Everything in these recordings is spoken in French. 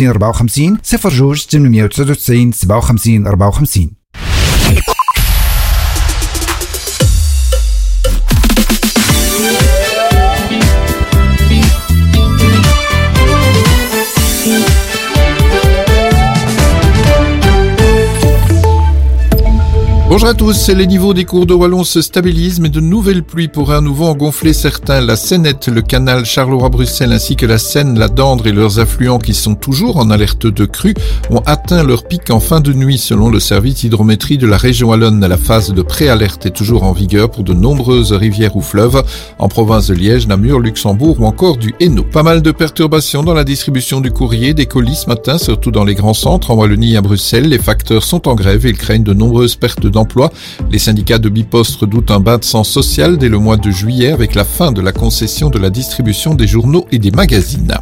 54 صفر جوج 899 57 54 Bonjour à tous, les niveaux des cours de Wallon se stabilisent, mais de nouvelles pluies pourraient à nouveau en gonfler certains. La Seinette, le canal Charleroi-Bruxelles ainsi que la Seine, la Dendre et leurs affluents qui sont toujours en alerte de crue ont atteint leur pic en fin de nuit selon le service hydrométrie de la région Wallonne. La phase de préalerte est toujours en vigueur pour de nombreuses rivières ou fleuves en province de Liège, Namur, Luxembourg ou encore du Hainaut. Pas mal de perturbations dans la distribution du courrier, des colis ce matin, surtout dans les grands centres en Wallonie et à Bruxelles. Les facteurs sont en grève et ils craignent de nombreuses pertes les syndicats de Bipost redoutent un bain de sang social dès le mois de juillet avec la fin de la concession de la distribution des journaux et des magazines.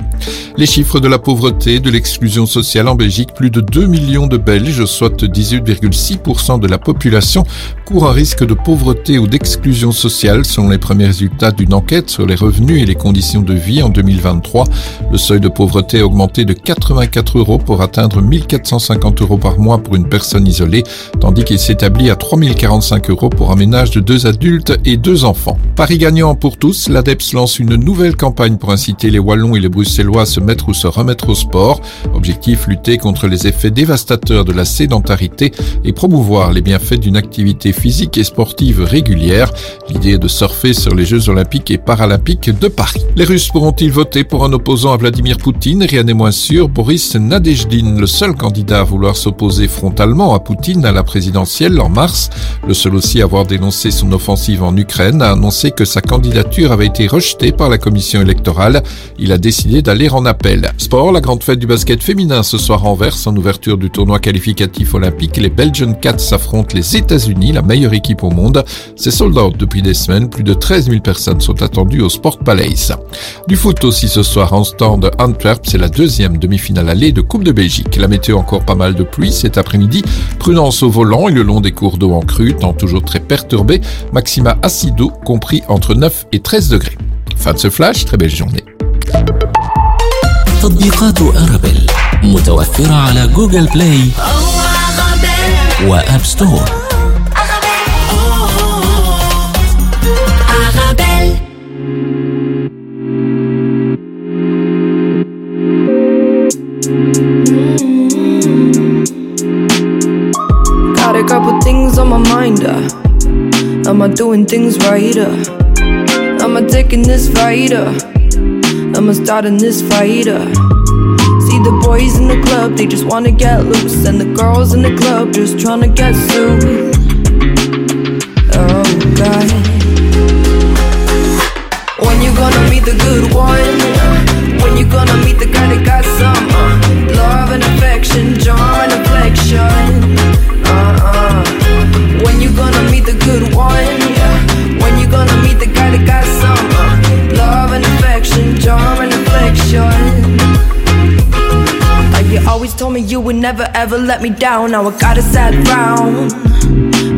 Les chiffres de la pauvreté, de l'exclusion sociale en Belgique, plus de 2 millions de Belges, soit 18,6% de la population, courent un risque de pauvreté ou d'exclusion sociale selon les premiers résultats d'une enquête sur les revenus et les conditions de vie en 2023. Le seuil de pauvreté a augmenté de 84 euros pour atteindre 1450 euros par mois pour une personne isolée, tandis qu'il s'établit à 3045 euros pour un ménage de deux adultes et deux enfants. Paris gagnant pour tous, l'ADEPS lance une nouvelle campagne pour inciter les Wallons et les Bruxellois à se mettre ou se remettre au sport. Objectif, lutter contre les effets dévastateurs de la sédentarité et promouvoir les bienfaits d'une activité physique et sportive régulière. L'idée est de surfer sur les Jeux olympiques et paralympiques de Paris. Les Russes pourront-ils voter pour un opposant à Vladimir Poutine? Rien n'est moins sûr. Boris Nadejdin, le seul candidat à vouloir s'opposer frontalement à Poutine à la présidentielle en mars, le seul aussi à avoir dénoncé son offensive en Ukraine, a annoncé que sa candidature avait été rejetée par la commission électorale. Il a décidé d'aller en appel. Sport, la grande fête du basket féminin ce soir en Verse en ouverture du tournoi qualificatif olympique. Les Belgian Cats s'affrontent les États-Unis, la meilleure équipe au monde. C'est sold out depuis des semaines. Plus de 13 000 personnes sont attendues au Sport Palace. Du foot aussi ce soir en stand Antwerp. C'est la deuxième demi-finale allée de Coupe de Belgique. La météo encore pas mal de pluie cet après-midi. Prudence au volant et le long des cours d'eau en crue, temps toujours très perturbé. Maxima acido compris entre 9 et 13 degrés. Fin de ce flash, très belle journée. تطبيقات أرابيل متوفرة على جوجل بلاي وآب ستور Got Things on my mind. Uh. Am I doing things right? Uh? Am I taking this right? Uh? Am I starting this fight? Uh? See the boys in the club, they just wanna get loose, and the girls in the club just trying to get sued. Oh God. When you gonna meet the good one? When you gonna meet the guy that got some uh, love and affection, charm and affection? The good one? Yeah. When you gonna meet the guy that got some uh, love and affection, charm and affection? Like you always told me you would never ever let me down. Now I got a sad frown.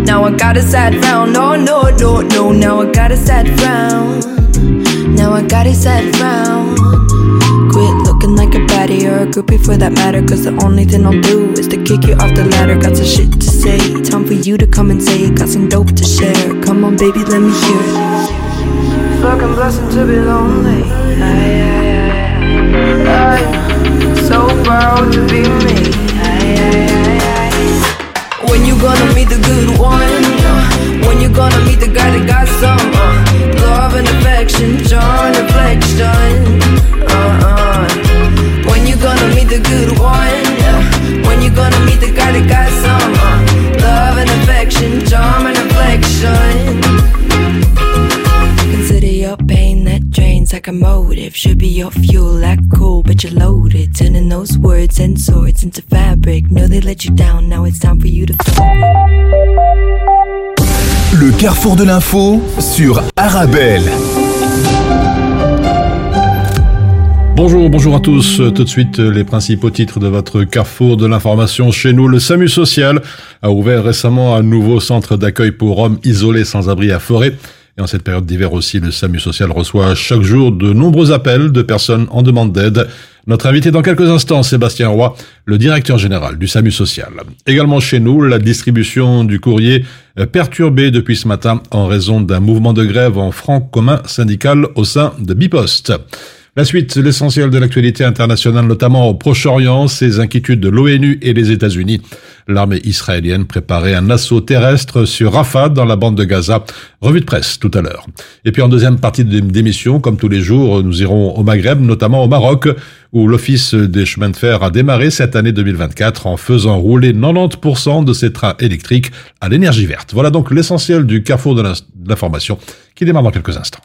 Now I got a sad frown. No, no, no, no. Now I got a sad frown. Now I got a sad frown. Quit like a or a groupie for that matter. Cause the only thing I'll do is to kick you off the ladder. Got some shit to say. Time for you to come and say. Got some dope to share. Come on, baby, let me hear it. Fucking blessing to be lonely. Ay, ay, ay, ay. So proud to be me. When you gonna meet the good one? When you gonna meet the guy that got some uh, love and affection, charm and the good one? When you gonna meet the guy that got some uh, love and affection, charm and affection? Consider your pain that drains like a motive. Should be your fuel, like cool, but you're loaded. Turning those words and swords into fabric. Know they let you down, now it's time for you to Le carrefour de l'info sur Arabelle. Bonjour, bonjour à tous. Tout de suite, les principaux titres de votre carrefour de l'information chez nous. Le SAMU social a ouvert récemment un nouveau centre d'accueil pour hommes isolés sans abri à Forêt. Et en cette période d'hiver aussi, le SAMU social reçoit chaque jour de nombreux appels de personnes en demande d'aide. Notre invité dans quelques instants, Sébastien Roy, le directeur général du SAMU social. Également chez nous, la distribution du courrier euh, perturbée depuis ce matin en raison d'un mouvement de grève en franc commun syndical au sein de Bipost. La suite, l'essentiel de l'actualité internationale, notamment au Proche-Orient, ces inquiétudes de l'ONU et des États-Unis. L'armée israélienne préparait un assaut terrestre sur Rafah dans la bande de Gaza. Revue de presse tout à l'heure. Et puis en deuxième partie d'émission, comme tous les jours, nous irons au Maghreb, notamment au Maroc, où l'Office des chemins de fer a démarré cette année 2024 en faisant rouler 90% de ses trains électriques à l'énergie verte. Voilà donc l'essentiel du carrefour de l'information qui démarre dans quelques instants.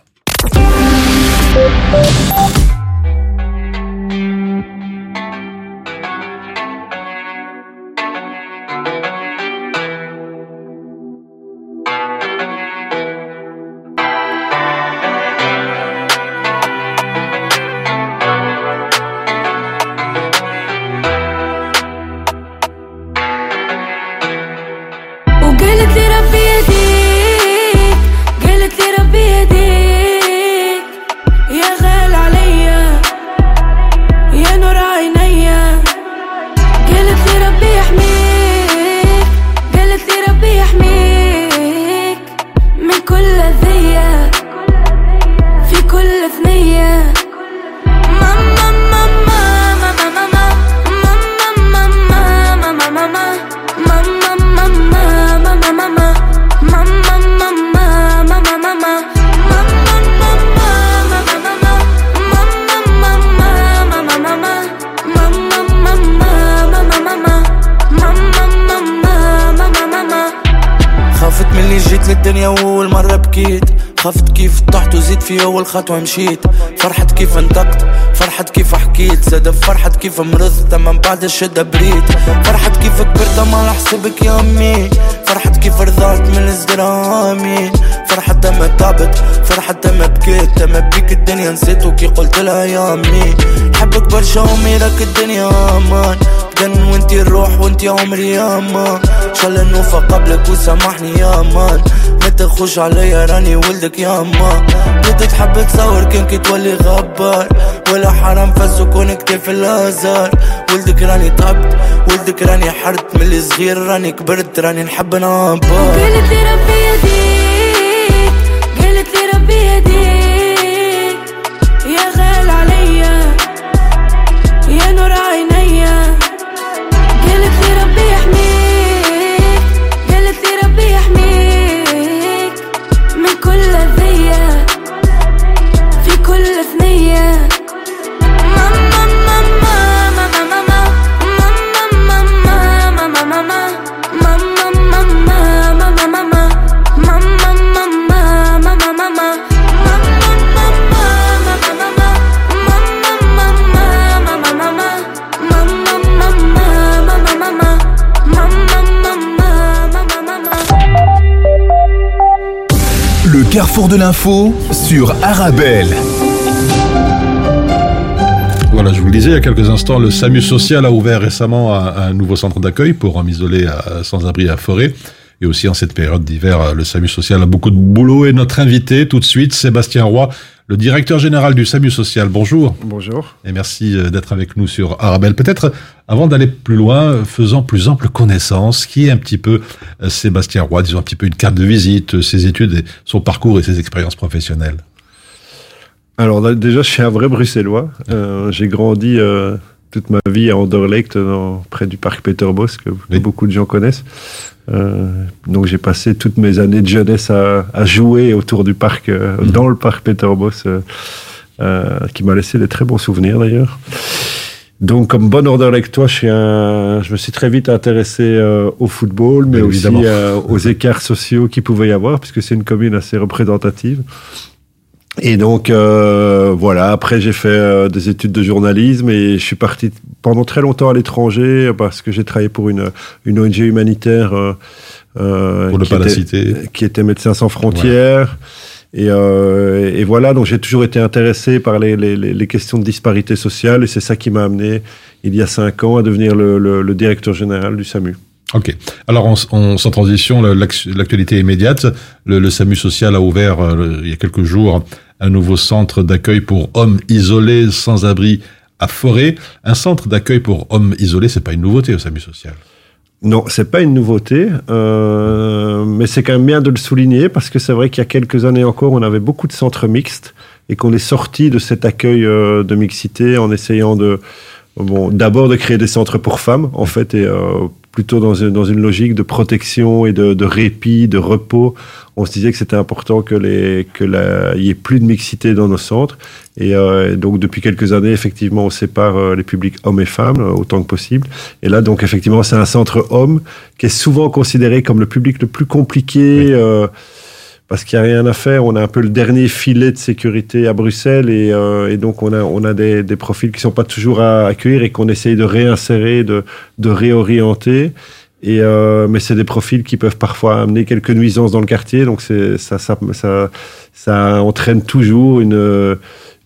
مشيت. فرحت كيف انطقت فرحت كيف حكيت. زاد فرحت كيف مرضت. اما بعد الشدة بريت. فرحت كيف كبرت ما حسبك يا امي فرحت كيف رضعت من إزدرامي. فرحت اما تعبت فرحت اما بكيت. اما بيك الدنيا نسيت وكي قلت لها يا امي حبك برشا امي لك الدنيا أمان. جن وانتي الروح وانتي عمري يا مان شال النوفة قبلك وسامحني يا مان ما تخش عليا راني ولدك يا مان بدك تحب تصور كان تولي غبار. ولا حرام فسكون كتاف الازار ولدك راني تعبت ولدك راني حرت. من الصغير راني كبرت راني نحب نعبر ربي يهديك carrefour de l'info sur Arabelle. Voilà, je vous le disais il y a quelques instants, le SAMU social a ouvert récemment un, nouveau centre d'accueil pour hommes isolés à- sans-abri à Forêt. Et aussi en cette période d'hiver, le SAMU social a beaucoup de boulot. Et notre invité tout de suite, Sébastien Roy, le directeur général du SAMU social. Bonjour. Bonjour. Et merci euh, d'être avec nous sur Arabelle. Peut-être, avant d'aller plus loin, faisons plus ample connaissance. Qui est un petit peu euh, Sébastien Roy? Disons un petit peu une carte de visite, euh, ses études, et son parcours et ses expériences professionnelles. Alors là, déjà, je suis un vrai bruxellois. Euh, j'ai grandi euh, toute ma vie à Anderlecht, dans- près du parc Peterbos, que, Oui. beaucoup de gens connaissent. Euh, donc j'ai passé toutes mes années de jeunesse à, à jouer autour du parc, euh, Mhm. dans le parc Peterbos, euh, euh, qui m'a laissé des très bons souvenirs d'ailleurs. Donc, comme bon Anderlechtois, je, suis un, je me suis très vite intéressé euh, au football, mais Bien aussi euh, aux écarts sociaux qu'il pouvait y avoir, puisque c'est une commune assez représentative. Et donc, euh, voilà, après j'ai fait euh, des études de journalisme et je suis parti pendant très longtemps à l'étranger parce que j'ai travaillé pour une, une ONG humanitaire euh, euh, Pour qui pas la était- citer. qui était Médecins sans frontières. Et, euh, et voilà, donc j'ai toujours été intéressé par les, les, les questions de disparité sociale et c'est ça qui m'a amené il y a cinq ans à devenir le, le, le directeur général du SAMU. Ok. Alors, on, on- sans transition, l'actualité immédiate. Le, le SAMU social a ouvert euh, il y a quelques jours un nouveau centre d'accueil pour hommes isolés sans abri à Forêt. Un centre d'accueil pour hommes isolés, c'est pas une nouveauté au SAMU social. Non, c'est pas une nouveauté, euh, mais c'est quand même bien de le souligner parce que c'est vrai qu'il y a quelques années encore, on avait beaucoup de centres mixtes et qu'on est sorti de cet accueil euh, de mixité en essayant de, bon, d'abord de créer des centres pour femmes, en fait, et euh, plutôt dans une, dans une logique de protection et de, de répit, de repos. On se disait que c'était important que les que la, y ait plus de mixité dans nos centres. Et euh, donc depuis quelques années, effectivement, on sépare euh, les publics hommes et femmes euh, autant que possible. Et là, donc effectivement, c'est un centre homme qui est souvent considéré comme le public le plus compliqué. euh, parce qu'il n'y a rien à faire. On a un peu le dernier filet de sécurité à Bruxelles et, euh, et donc on a, on a des, des profils qui sont pas toujours à accueillir et qu'on essaye de réinsérer, de, de réorienter. Et euh, mais c'est des profils qui peuvent parfois amener quelques nuisances dans le quartier, donc c'est ça, ça, ça, ça entraîne toujours une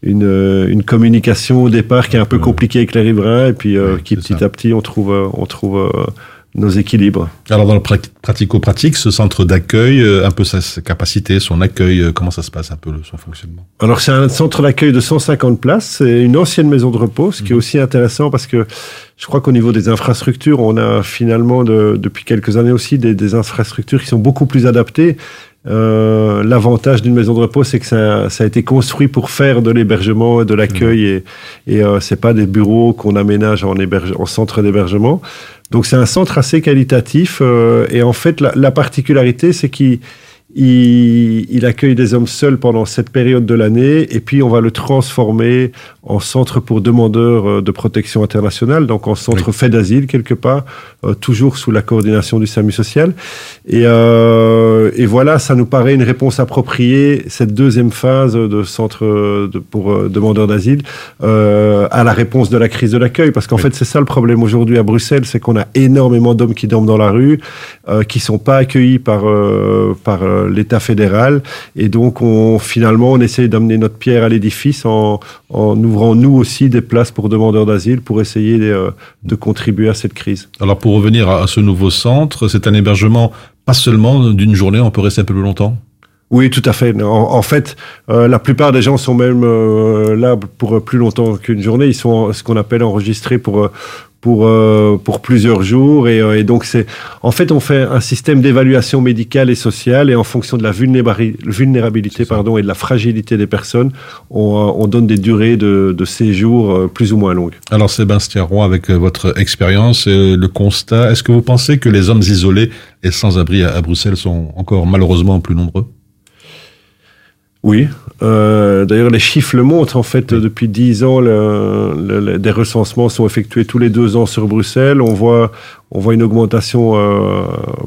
une, une communication au départ qui est un peu compliquée avec les riverains et puis euh, Ouais, qui petit ça. à petit on trouve on trouve euh, nos équilibres. Alors dans le prat- pratico-pratique, ce centre d'accueil, euh, un peu sa, capacité, son accueil, euh, comment ça se passe un peu son fonctionnement? Alors c'est un centre d'accueil de 150 places, c'est une ancienne maison de repos, ce qui est aussi intéressant parce que je crois qu'au niveau des infrastructures, on a finalement de- depuis quelques années aussi des, des infrastructures qui sont beaucoup plus adaptées. Euh, L'avantage d'une maison de repos, c'est que ça, ça a été construit pour faire de l'hébergement et de l'accueil et, et euh, c'est pas des bureaux qu'on aménage en, héberge- en centre d'hébergement. Donc c'est un centre assez qualitatif euh, et en fait la, la particularité, c'est qu'il il, il accueille des hommes seuls pendant cette période de l'année et puis on va le transformer en centre pour demandeurs euh, de protection internationale, donc en centre fait d'asile quelque part, euh, toujours sous la coordination du SAMU social. Et, euh, et voilà, ça nous paraît une réponse appropriée, cette deuxième phase de centre euh, de, pour euh, demandeurs d'asile, euh, à la réponse de la crise de l'accueil. Parce qu'en Oui. fait, c'est ça le problème aujourd'hui à Bruxelles, c'est qu'on a énormément d'hommes qui dorment dans la rue, euh, qui sont pas accueillis par, euh, par l'État fédéral. Et donc, on, finalement, on essaye d'amener notre pierre à l'édifice en, en ouvrant, nous aussi, des places pour demandeurs d'asile pour essayer euh, de contribuer à cette crise. Alors pour revenir à, ce nouveau centre, c'est un hébergement pas seulement d'une journée, on peut rester un peu plus longtemps? Oui, tout à fait. En, en fait, euh, la plupart des gens sont même euh, là pour plus longtemps qu'une journée. Ils sont ce qu'on appelle enregistrés pour euh, pour euh, pour plusieurs jours. Et, euh, et donc c'est en fait on fait un système d'évaluation médicale et sociale et en fonction de la vulnérabili- vulnérabilité pardon et de la fragilité des personnes, on, euh, on donne des durées de, de séjour euh, plus ou moins longues. Alors Sébastien Roy, avec euh, votre expérience et le constat, est-ce que vous pensez que les hommes isolés et sans-abri à, à Bruxelles sont encore malheureusement plus nombreux? Oui. Euh, D'ailleurs, les chiffres le montrent. En fait, depuis dix ans, le- le- le- des recensements sont effectués tous les deux ans sur Bruxelles. On voit, on voit une augmentation euh,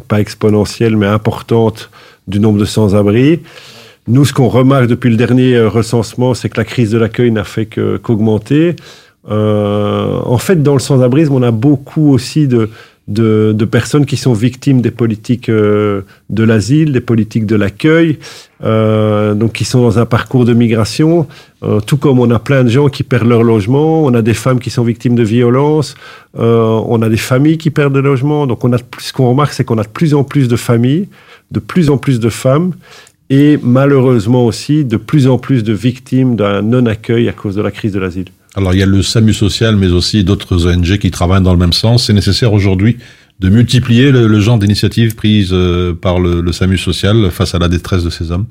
pas exponentielle, mais importante du nombre de sans-abri. Nous, ce qu'on remarque depuis le dernier euh, recensement, c'est que la crise de l'accueil n'a fait qu'augmenter. Euh, en fait, dans le sans-abrisme, on a beaucoup aussi de, de, de personnes qui sont victimes des politiques euh, de l'asile, des politiques de l'accueil, euh, donc qui sont dans un parcours de migration. Euh, tout comme on a plein de gens qui perdent leur logement, on a des femmes qui sont victimes de violences, euh, on a des familles qui perdent des logements. Donc, on a ce qu'on remarque, c'est qu'on a de plus en plus de familles, de plus en plus de femmes et malheureusement aussi de plus en plus de victimes d'un non-accueil à cause de la crise de l'asile. Alors il y a le SAMU social, mais aussi d'autres ONG qui travaillent dans le même sens. C'est nécessaire aujourd'hui de multiplier le, le genre d'initiatives prises euh, par le, le SAMU social face à la détresse de ces hommes.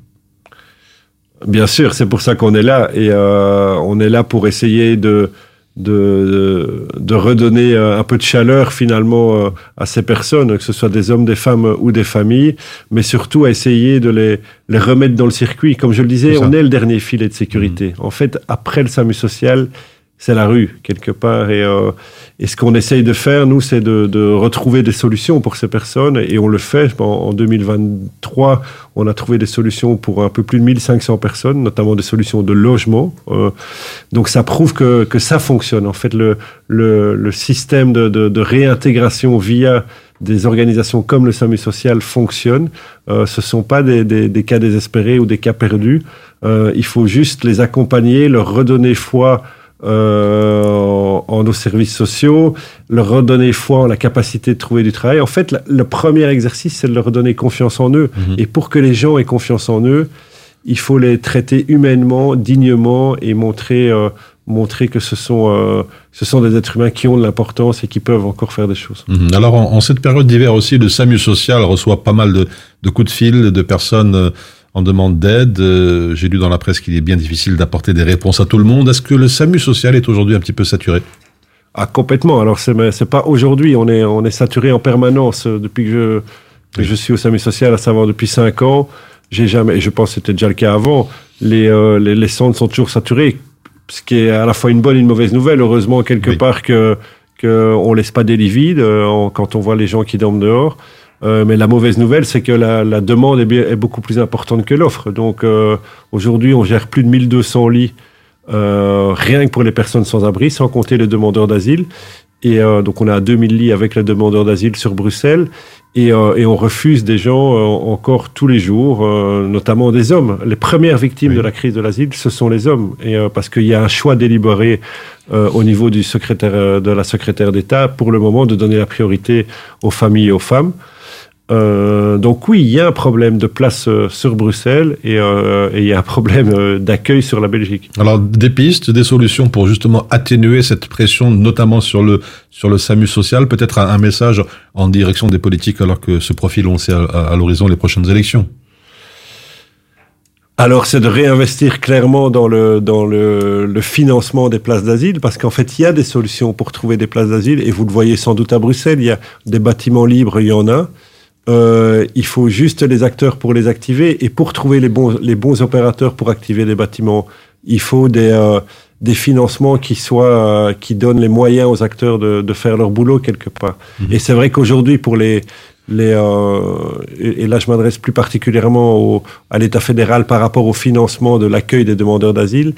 Bien sûr, c'est pour ça qu'on est là et euh, on est là pour essayer de de, de redonner euh, un peu de chaleur finalement à ces personnes, que ce soit des hommes, des femmes ou des familles, mais surtout à essayer de les, les remettre dans le circuit. Comme je le disais, on est le dernier filet de sécurité. En fait, après le SAMU social, c'est la rue quelque part. Et, euh, et ce qu'on essaye de faire nous c'est de, de retrouver des solutions pour ces personnes. Et on le fait. En, en 2023 on a trouvé des solutions pour un peu plus de 1500 personnes notamment des solutions de logement. Euh, donc ça prouve que, que ça fonctionne. En fait le, le, le système de, de, de réintégration via des organisations comme le SAMU social fonctionne. Euh, ce sont pas des, des, des cas désespérés ou des cas perdus. Euh, il faut juste les accompagner, leur redonner foi en, en nos services sociaux, leur redonner foi en la capacité de trouver du travail. En fait, la- le premier exercice, c'est de leur donner confiance en eux. Et pour que les gens aient confiance en eux, il faut les traiter humainement, dignement et montrer euh, montrer que ce sont, euh, ce sont des êtres humains qui ont de l'importance et qui peuvent encore faire des choses. Mhm. Alors, en, en cette période d'hiver aussi, le SAMU social reçoit pas mal de, de coups de fil de personnes euh, en demande d'aide. Euh, J'ai lu dans la presse qu'il est bien difficile d'apporter des réponses à tout le monde. Est-ce que le SAMU social est aujourd'hui un petit peu saturé Ah, complètement. Alors, c'est pas aujourd'hui. On est, on est saturé en permanence euh, depuis que je, que je suis au SAMU social, à savoir depuis cinq ans. J'ai jamais, et je pense que c'était déjà le cas avant, les, euh, les, les centres sont toujours saturés. Ce qui est à la fois une bonne et une mauvaise nouvelle. Heureusement, quelque Oui. part, que, que on laisse pas des lits vides euh, quand on voit les gens qui dorment dehors. Euh, mais la mauvaise nouvelle, c'est que la, la demande est, bien- est beaucoup plus importante que l'offre. Donc euh, aujourd'hui, on gère plus de 1200 lits euh, rien que pour les personnes sans abri, sans compter les demandeurs d'asile. Et euh, donc on a 2000 lits avec les demandeurs d'asile sur Bruxelles. Et, euh, et on refuse des gens euh, encore tous les jours, euh, notamment des hommes. Les premières victimes Oui. de la crise de l'asile, ce sont les hommes. Et euh, parce qu'il y a un choix délibéré euh, au niveau du secrétaire de la secrétaire d'État pour le moment de donner la priorité aux familles et aux femmes. Euh, donc oui, il y a un problème de place euh, sur Bruxelles et, euh, et il y a un problème d'accueil sur la Belgique. Alors, des pistes, des solutions pour justement atténuer cette pression, notamment sur le, sur le SAMU social, peut-être un, un message en direction des politiques alors que se profilent, on le sait, à, à l'horizon les prochaines élections? Alors, c'est de réinvestir clairement dans le, dans le, le financement des places d'asile, parce qu'en fait, il y a des solutions pour trouver des places d'asile, et vous le voyez sans doute à Bruxelles, il y a des bâtiments libres, il y en a. Euh, il faut juste les acteurs pour les activer, et pour trouver les bons, les bons opérateurs pour activer les bâtiments, il faut des, euh, des financements qui soient, euh, qui donnent les moyens aux acteurs de, de faire leur boulot quelque part. Et c'est vrai qu'aujourd'hui, pour les, euh, et là je m'adresse plus particulièrement à l'État fédéral par rapport au financement de l'accueil des demandeurs d'asile,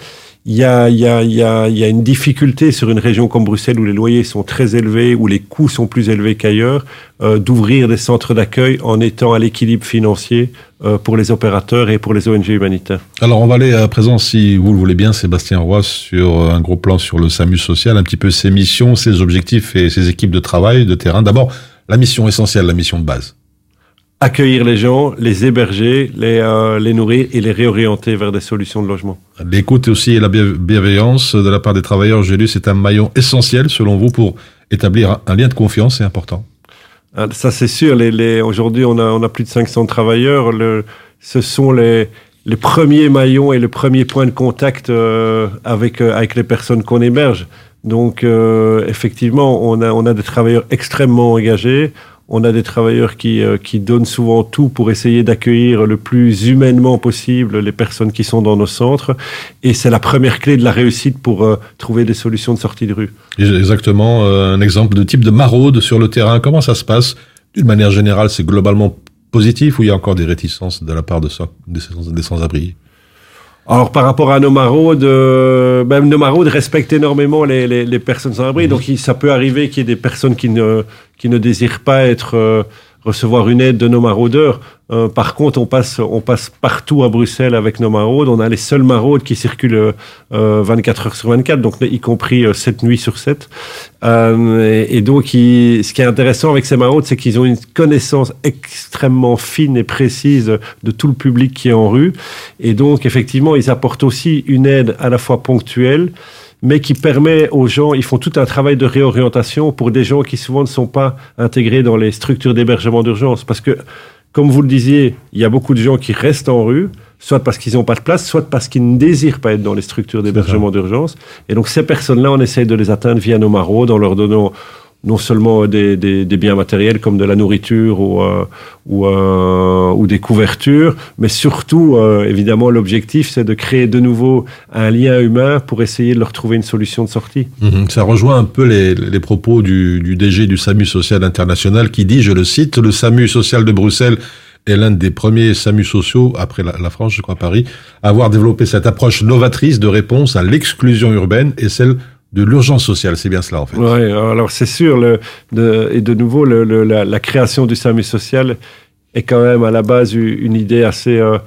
il y a une difficulté sur une région comme Bruxelles où les loyers sont très élevés, où les coûts sont plus élevés qu'ailleurs, euh, d'ouvrir des centres d'accueil en étant à l'équilibre financier euh, pour les opérateurs et pour les ONG humanitaires. Alors, on va aller à présent, si vous le voulez bien, Sébastien Roy, sur un gros plan sur le SAMU social, un petit peu ses missions, ses objectifs et ses équipes de travail, de terrain. D'abord, la mission essentielle, la mission de base. Accueillir les gens, les héberger, les, euh, les nourrir et les réorienter vers des solutions de logement. L'écoute aussi et la bienve- bienveillance de la part des travailleurs, j'ai lu, c'est un maillon essentiel, selon vous, pour établir un- lien de confiance, c'est important. Ah, Ça, c'est sûr. Les, les, Aujourd'hui, on a, on a plus de 500 travailleurs. Le, ce sont les, les premiers maillons et le premier point de contact euh, avec, euh, avec les personnes qu'on héberge. Donc, euh, effectivement, on a, on a des travailleurs extrêmement engagés. On a des travailleurs qui, euh, qui donnent souvent tout pour essayer d'accueillir le plus humainement possible les personnes qui sont dans nos centres. Et c'est la première clé de la réussite pour euh, trouver des solutions de sortie de rue. Exactement, euh, un exemple de type de maraude sur le terrain. Comment ça se passe? D'une manière générale, c'est globalement positif ou il y a encore des réticences de la part de ça, des sans-abri? Alors par rapport à nos maraudes, euh, ben, nos maraudes respectent énormément les, les, les personnes sans abri. Donc il- ça peut arriver qu'il y ait des personnes qui ne, qui ne désirent pas être euh, recevoir une aide de nos maraudeurs. Euh, par contre, on passe, on passe partout à Bruxelles avec nos maraudes. On a les seules maraudes qui circulent euh, 24 heures sur 24, donc y compris euh, 7 nuits sur 7. Euh, et, et donc, il- ce qui est intéressant avec ces maraudes, c'est qu'ils ont une connaissance extrêmement fine et précise de tout le public qui est en rue. Et donc, effectivement, ils apportent aussi une aide à la fois ponctuelle, mais qui permet aux gens, ils font tout un travail de réorientation pour des gens qui souvent ne sont pas intégrés dans les structures d'hébergement d'urgence. Parce que, comme vous le disiez, il y a beaucoup de gens qui restent en rue, soit parce qu'ils n'ont pas de place, soit parce qu'ils ne désirent pas être dans les structures d'hébergement d'urgence. Et donc ces personnes-là, on essaye de les atteindre via nos maraudes en leur donnant non seulement des, biens matériels comme de la nourriture ou, euh, euh, des couvertures, mais surtout, euh, évidemment, l'objectif, c'est de créer de nouveau un lien humain pour essayer de leur trouver une solution de sortie. Mhm. Ça rejoint un peu les, propos du, DG du SAMU Social International qui dit, je le cite, le SAMU Social de Bruxelles est l'un des premiers SAMU sociaux, après la France, je crois, Paris, à avoir développé cette approche novatrice de réponse à l'exclusion urbaine et celle de l'urgence sociale. C'est bien cela, en fait. Ouais, alors c'est sûr, le, de, et de nouveau, le, le, la, la, création du SAMU social est quand même à la base une idée assez euh,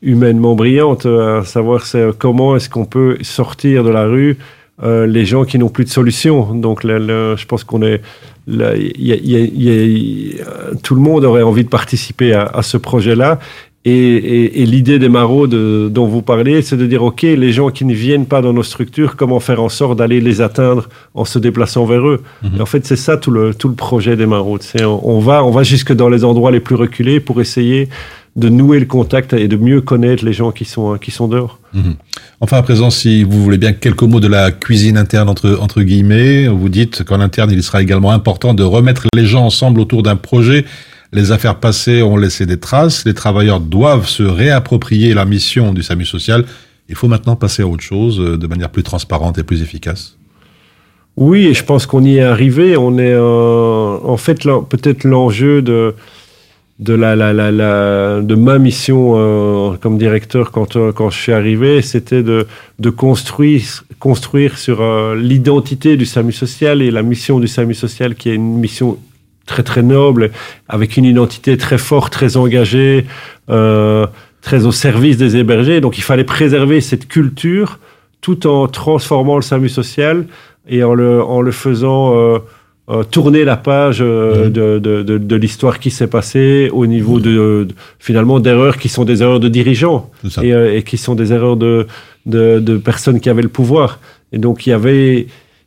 humainement brillante, à savoir c'est comment est-ce qu'on peut sortir de la rue euh, les gens qui n'ont plus de solution. Donc, je pense qu'on est, là, y a, y a, y a, tout le monde aurait envie de participer à, à ce projet-là. Et, et- et l'idée des maraudes dont vous parlez, c'est de dire, OK, les gens qui ne viennent pas dans nos structures, comment faire en sorte d'aller les atteindre en se déplaçant vers eux Et En fait, c'est ça tout le, tout le projet des maraudes. C'est on, on va, on va jusque dans les endroits les plus reculés pour essayer de nouer le contact et de mieux connaître les gens qui sont, qui sont dehors. Mhm. Enfin, à présent, si vous voulez bien quelques mots de la cuisine interne entre, entre guillemets, vous dites qu'en interne, il sera également important de remettre les gens ensemble autour d'un projet. Les affaires passées ont laissé des traces. Les travailleurs doivent se réapproprier la mission du SAMU social. Il faut maintenant passer à autre chose euh, de manière plus transparente et plus efficace. Oui, et je pense qu'on y est arrivé. On est euh, en fait peut-être l'enjeu de de la, de ma mission euh, comme directeur quand quand je suis arrivé, c'était de de construire construire sur l'identité du SAMU social et la mission du SAMU social qui est une mission très très noble avec une identité très forte, très engagée, euh, très au service des hébergés. Donc il fallait préserver cette culture tout en transformant le SAMU social et en le, en le faisant euh, euh, tourner la page euh, de, de, de, de l'histoire qui s'est passée au niveau de, de- finalement d'erreurs qui sont des erreurs de dirigeants et, et qui sont des erreurs de, de, de personnes qui avaient le pouvoir. Et donc il y avait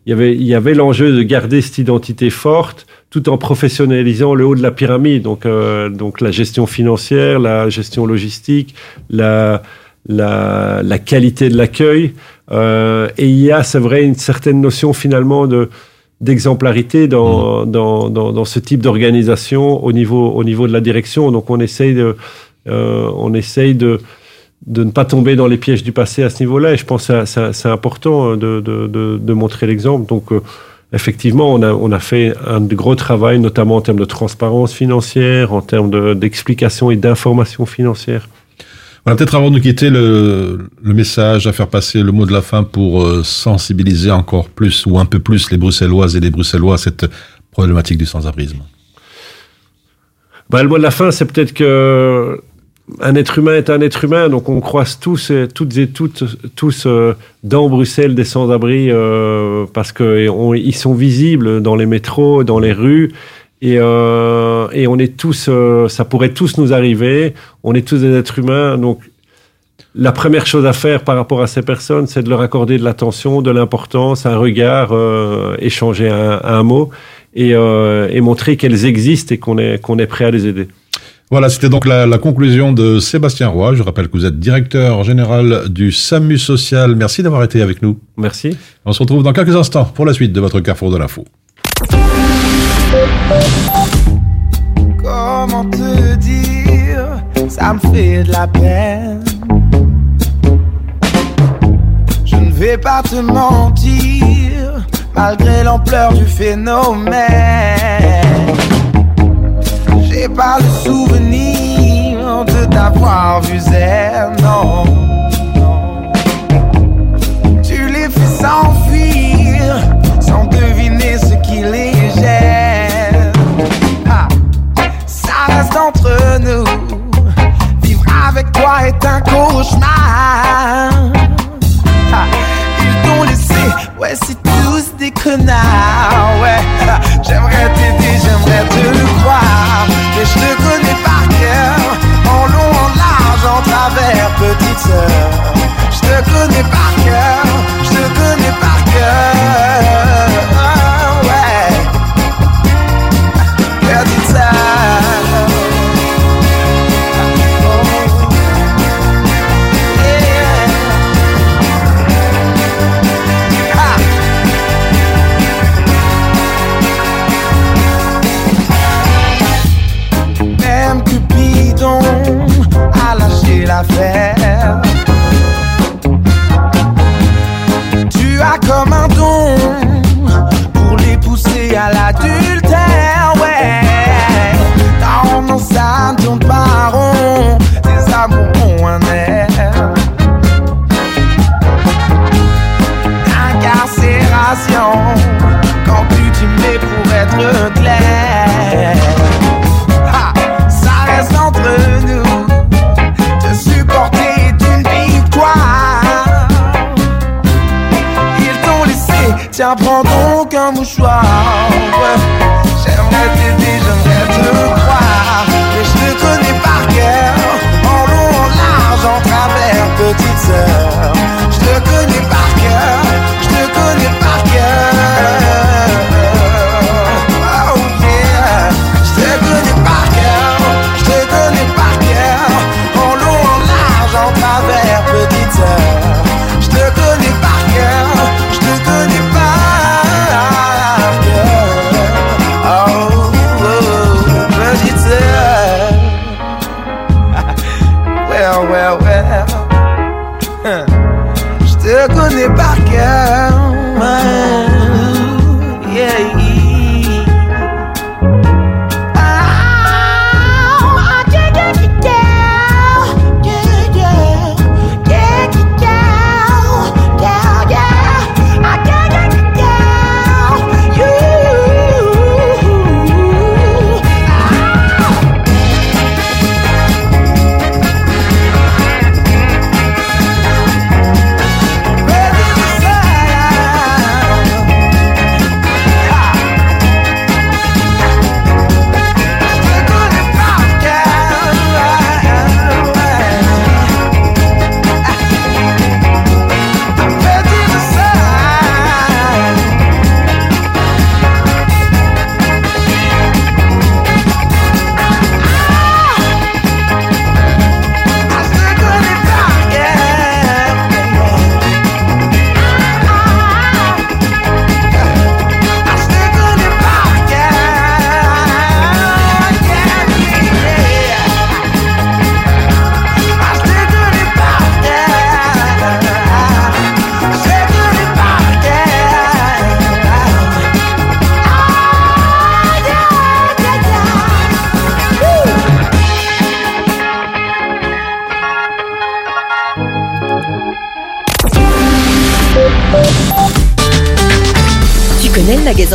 il y avait il y avait l'enjeu de garder cette identité forte tout en professionnalisant le haut de la pyramide. Donc euh, donc la gestion financière, la gestion logistique, la la, la qualité de l'accueil. Euh, et il y a, c'est vrai, une certaine notion finalement de d'exemplarité dans, dans, dans, dans ce type d'organisation au niveau, au niveau de la direction. Donc on essaye de, euh, on essaye de, de ne pas tomber dans les pièges du passé à ce niveau-là. Et je pense que c'est- important de, de, de, de montrer l'exemple. Donc euh, effectivement, on a, on a fait un gros travail, notamment en termes de transparence financière, en termes de- d'explication et d'information financière. Voilà, peut-être avant de nous quitter, le, le message à faire passer, le mot de la fin pour euh, sensibiliser encore plus ou un peu plus les Bruxelloises et les Bruxellois à cette problématique du sans-abrisme. Bah, le mot de la fin, c'est peut-être que un être humain est un être humain, donc on croise tous, toutes et toutes, tous euh, dans Bruxelles des sans-abri euh, parce qu'ils sont visibles dans les métros, dans les rues. Et, euh, et on est tous, euh, ça pourrait tous nous arriver. On est tous des êtres humains, donc la première chose à faire par rapport à ces personnes, c'est de leur accorder de l'attention, de l'importance, un regard, euh, échanger un, un mot et, euh, et montrer qu'elles existent et qu'on est, qu'on est prêt à les aider. Voilà, c'était donc la, la conclusion de Sébastien Roy. Je rappelle que vous êtes directeur général du SAMU Social. Merci d'avoir été avec nous. Merci. On se retrouve dans quelques instants pour la suite de votre Carrefour de l'info. Comment te dire, ça me fait de la peine. Je ne vais pas te mentir, malgré l'ampleur du phénomène. J'ai pas le souvenir de t'avoir vu zen, non. Tu les fais s'enfuir sans deviner ce qui les gêne. Ah, ça reste entre nous. Vivre avec toi est un cauchemar. Ah, ils t'ont laissé, ouais, c'est tous des connards. Ouais, j'aimerais t'aider, j'aimerais te croire. Mais je te connais par cœur, en long, en large, en travers, petite sœur. Je te connais par cœur,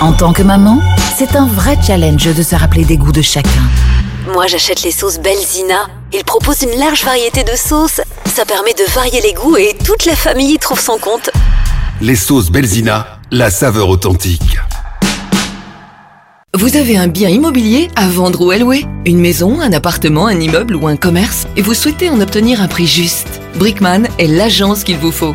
En tant que maman, c'est un vrai challenge de se rappeler des goûts de chacun. Moi, j'achète les sauces Belzina. Ils proposent une large variété de sauces. Ça permet de varier les goûts et toute la famille y trouve son compte. Les sauces Belzina, la saveur authentique. Vous avez un bien immobilier à vendre ou à louer Une maison, un appartement, un immeuble ou un commerce? Et vous souhaitez en obtenir un prix juste? Brickman est l'agence qu'il vous faut.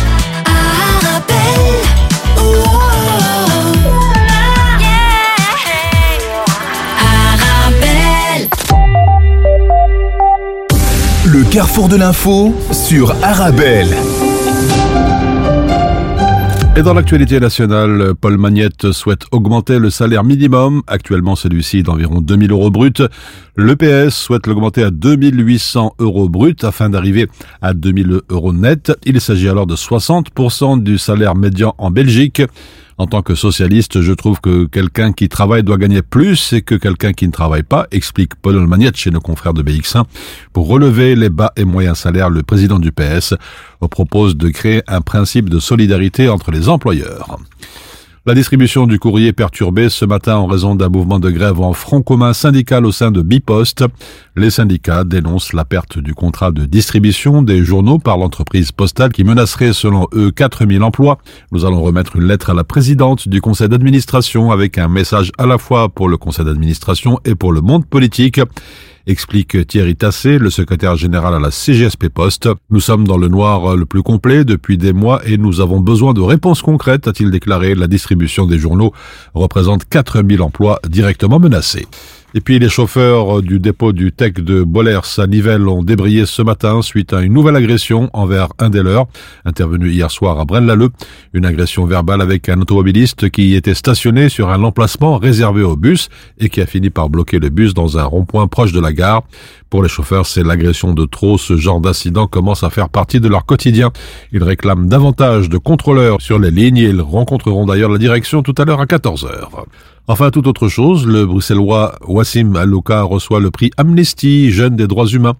Le carrefour de l'info sur Arabelle. Et dans l'actualité nationale, Paul Magnette souhaite augmenter le salaire minimum. Actuellement, celui-ci est d'environ 2000 euros brut. Le PS souhaite l'augmenter à 2800 euros brut afin d'arriver à 2000 euros net. Il s'agit alors de 60% du salaire médian en Belgique. En tant que socialiste, je trouve que quelqu'un qui travaille doit gagner plus et que quelqu'un qui ne travaille pas, explique Paul Magnette chez nos confrères de BX1. Pour relever les bas et moyens salaires, le président du PS propose de créer un principe de solidarité entre les employeurs. La distribution du courrier perturbée ce matin en raison d'un mouvement de grève en front commun syndical au sein de Bipost. Les syndicats dénoncent la perte du contrat de distribution des journaux par l'entreprise postale qui menacerait selon eux 4000 emplois. Nous allons remettre une lettre à la présidente du conseil d'administration avec un message à la fois pour le conseil d'administration et pour le monde politique explique Thierry Tassé, le secrétaire général à la CGSP Poste. Nous sommes dans le noir le plus complet depuis des mois et nous avons besoin de réponses concrètes, a-t-il déclaré. La distribution des journaux représente 4000 emplois directement menacés. Et puis les chauffeurs du dépôt du Tech de Bollers à Nivelles ont débrayé ce matin suite à une nouvelle agression envers un des leurs, intervenu hier soir à Braine-l'Alleud. Une agression verbale avec un automobiliste qui était stationné sur un emplacement réservé au bus et qui a fini par bloquer le bus dans un rond-point proche de la gare. Pour les chauffeurs, c'est l'agression de trop. Ce genre d'incident commence à faire partie de leur quotidien. Ils réclament davantage de contrôleurs sur les lignes et ils rencontreront d'ailleurs la direction tout à l'heure à 14 heures. Enfin, toute autre chose, le bruxellois Wassim Alouka reçoit le prix Amnesty Jeune des droits humains.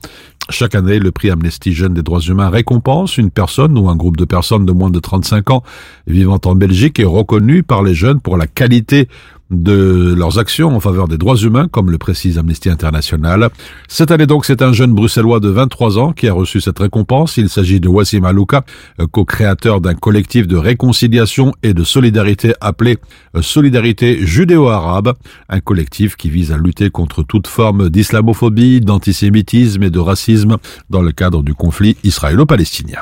Chaque année, le prix Amnesty Jeune des droits humains récompense une personne ou un groupe de personnes de moins de 35 ans vivant en Belgique et reconnu par les jeunes pour la qualité de leurs actions en faveur des droits humains, comme le précise Amnesty International. Cette année donc, c'est un jeune bruxellois de 23 ans qui a reçu cette récompense. Il s'agit de Wassim Alouka, co-créateur d'un collectif de réconciliation et de solidarité appelé Solidarité judéo-arabe, un collectif qui vise à lutter contre toute forme d'islamophobie, d'antisémitisme et de racisme dans le cadre du conflit israélo-palestinien.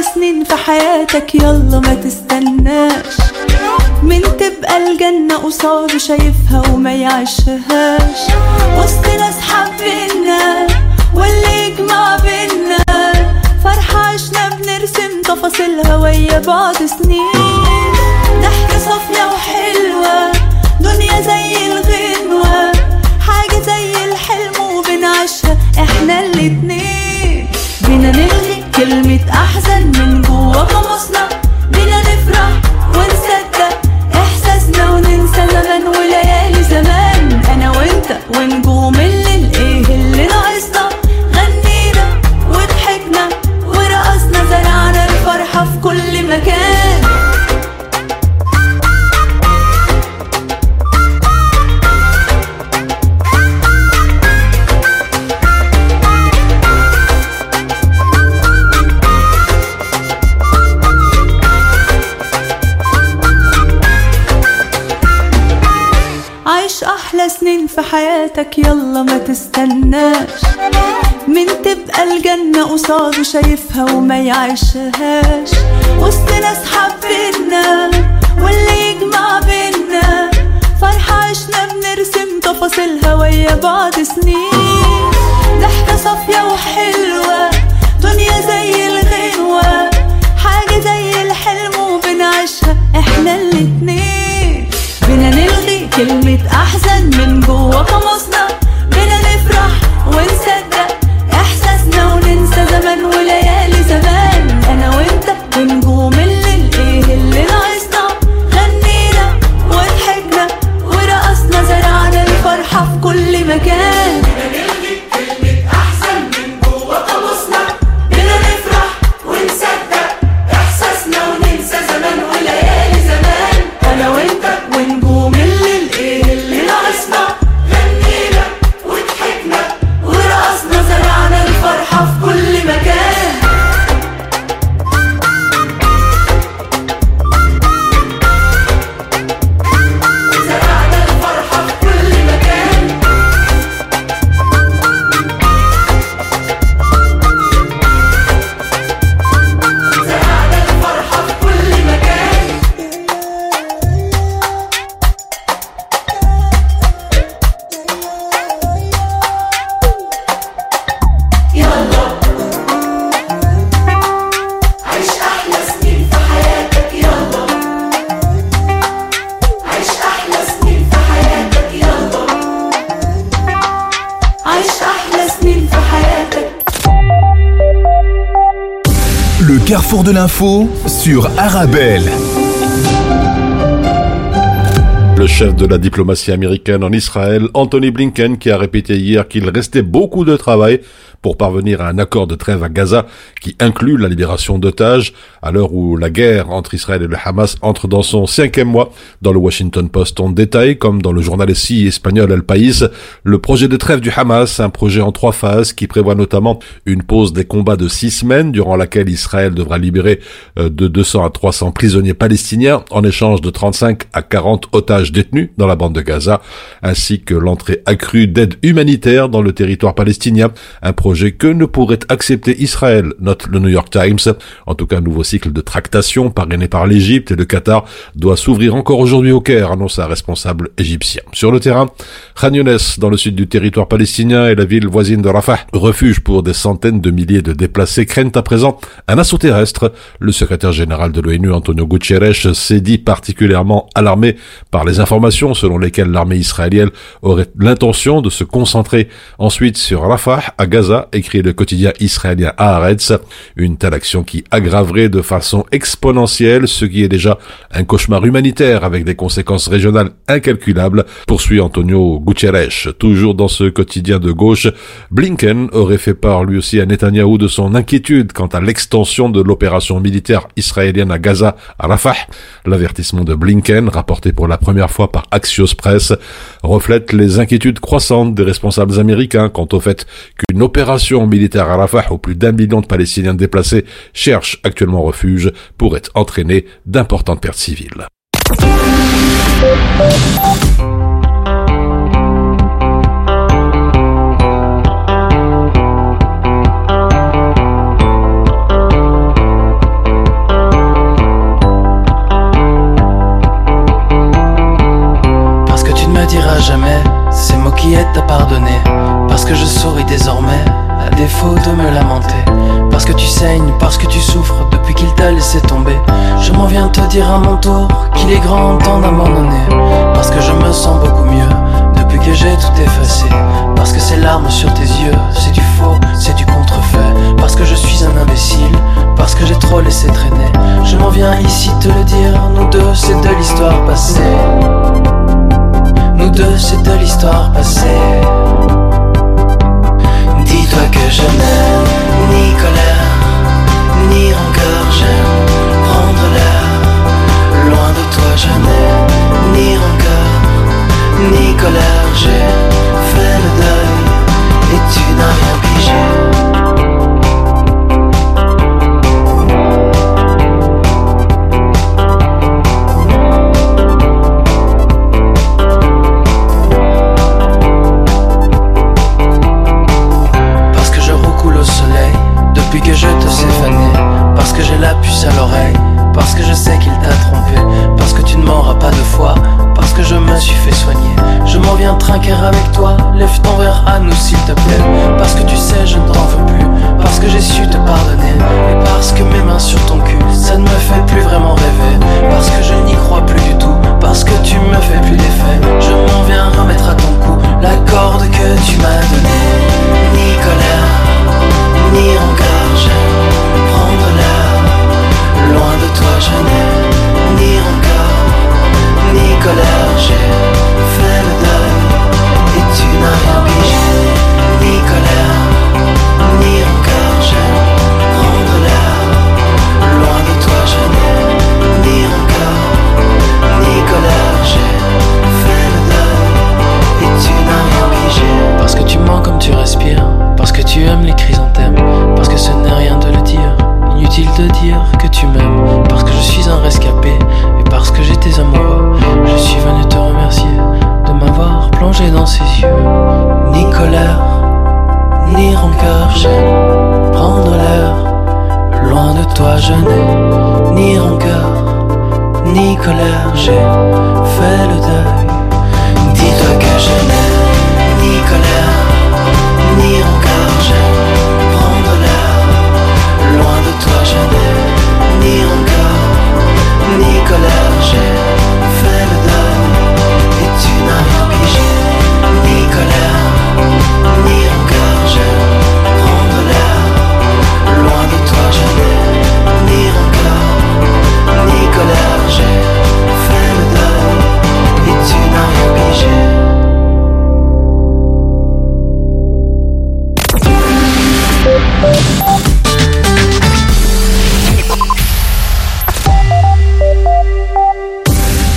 سنين في حياتك يلا ما تستناش. من تبقى الجنة قصاده شايفها وما يعيشهاش. وسط ناس حابينا واللي يجمع بينا. فرحة عشنا بنرسم تفاصيلها ويا بعض سنين. ضحكة صافية وحلوة دنيا زي الغنوة. حاجة زي الحلم وبنعيشها إحنا الاتنين. بينا نلغي كلمة أحزن من جوا قمصنا بينا نفرح ونصدق إحساسنا وننسى زمان وليالي زمان. أنا وأنت ونجوم الليل. حياتك يلا ما تستناش. من تبقى الجنة قصاده شايفها وما يعيشهاش. وسط ناس حبينا واللي يجمع بينا. فرحة عشنا بنرسم تفاصيلها ويا بعض سنين. ضحكة صافية وحلوة دنيا زي الغنوة. حاجة زي الحلم وبنعيشها إحنا الاتنين. بينا نلغي كلمة أحزن من جوا. De l'info sur Arabelle. Le chef de la diplomatie américaine en Israël, Anthony Blinken, qui a répété hier qu'il restait beaucoup de travail pour parvenir à un accord de trêve à Gaza qui inclut la libération d'otages à l'heure où la guerre entre Israël et le Hamas entre dans son cinquième mois. Dans le Washington Post, on détaille, comme dans le journal SI espagnol El País, le projet de trêve du Hamas, un projet en trois phases qui prévoit notamment une pause des combats de six semaines durant laquelle Israël devra libérer euh, de 200 à 300 prisonniers palestiniens en échange de 35 à 40 otages détenus dans la bande de Gaza, ainsi que l'entrée accrue d'aide humanitaire dans le territoire palestinien, que ne pourrait accepter Israël, note le New York Times. En tout cas, un nouveau cycle de tractation parrainé par l'Égypte et le Qatar doit s'ouvrir encore aujourd'hui au Caire, annonce un responsable égyptien. Sur le terrain, Khan Younes, dans le sud du territoire palestinien et la ville voisine de Rafah, refuge pour des centaines de milliers de déplacés, craignent à présent un assaut terrestre. Le secrétaire général de l'ONU, Antonio Guterres, s'est dit particulièrement alarmé par les informations selon lesquelles l'armée israélienne aurait l'intention de se concentrer ensuite sur Rafah, à Gaza, écrit le quotidien israélien Haaretz. Une telle action qui aggraverait de façon exponentielle ce qui est déjà un cauchemar humanitaire avec des conséquences régionales incalculables, poursuit Antonio Guterres. Toujours dans ce quotidien de gauche, Blinken aurait fait part lui aussi à Netanyahou de son inquiétude quant à l'extension de l'opération militaire israélienne à Gaza, à Rafah. L'avertissement de Blinken, rapporté pour la première fois par Axios Press, reflète les inquiétudes croissantes des responsables américains quant au fait qu'une opération militaire à Rafah où plus d'un million de Palestiniens déplacés cherchent actuellement refuge pourrait entraîner d'importantes pertes civiles. Parce que tu ne me diras jamais ces mots qui aident à pardonner. Parce que je souris désormais, à défaut de me lamenter. Parce que tu saignes, parce que tu souffres depuis qu'il t'a laissé tomber. Je m'en viens te dire à mon tour qu'il est grand temps d'abandonner. Parce que je me sens beaucoup mieux depuis que j'ai tout effacé. Parce que ces larmes sur tes yeux, c'est du faux, c'est du contrefait. Parce que je suis un imbécile, parce que j'ai trop laissé traîner. Je m'en viens ici te le dire, nous deux, c'est de l'histoire passée. Nous deux, c'est de l'histoire passée. Dis-toi que je n'aime ni colère, ni rancœur. J'aime prendre l'air. Loin de toi, je n'aime ni rancœur, ni colère. J'ai fait le deuil et tu n'as rien pigé. À l'oreille, parce que je sais qu'il t'a trompé, parce que tu ne m'auras pas deux fois, parce que je me suis fait soigner. Je m'en viens trinquer avec toi, lève ton verre à nous s'il te plaît,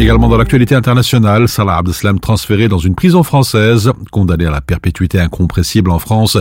Également dans l'actualité internationale, Salah Abdeslam transféré dans une prison française, condamné à la perpétuité incompressible en France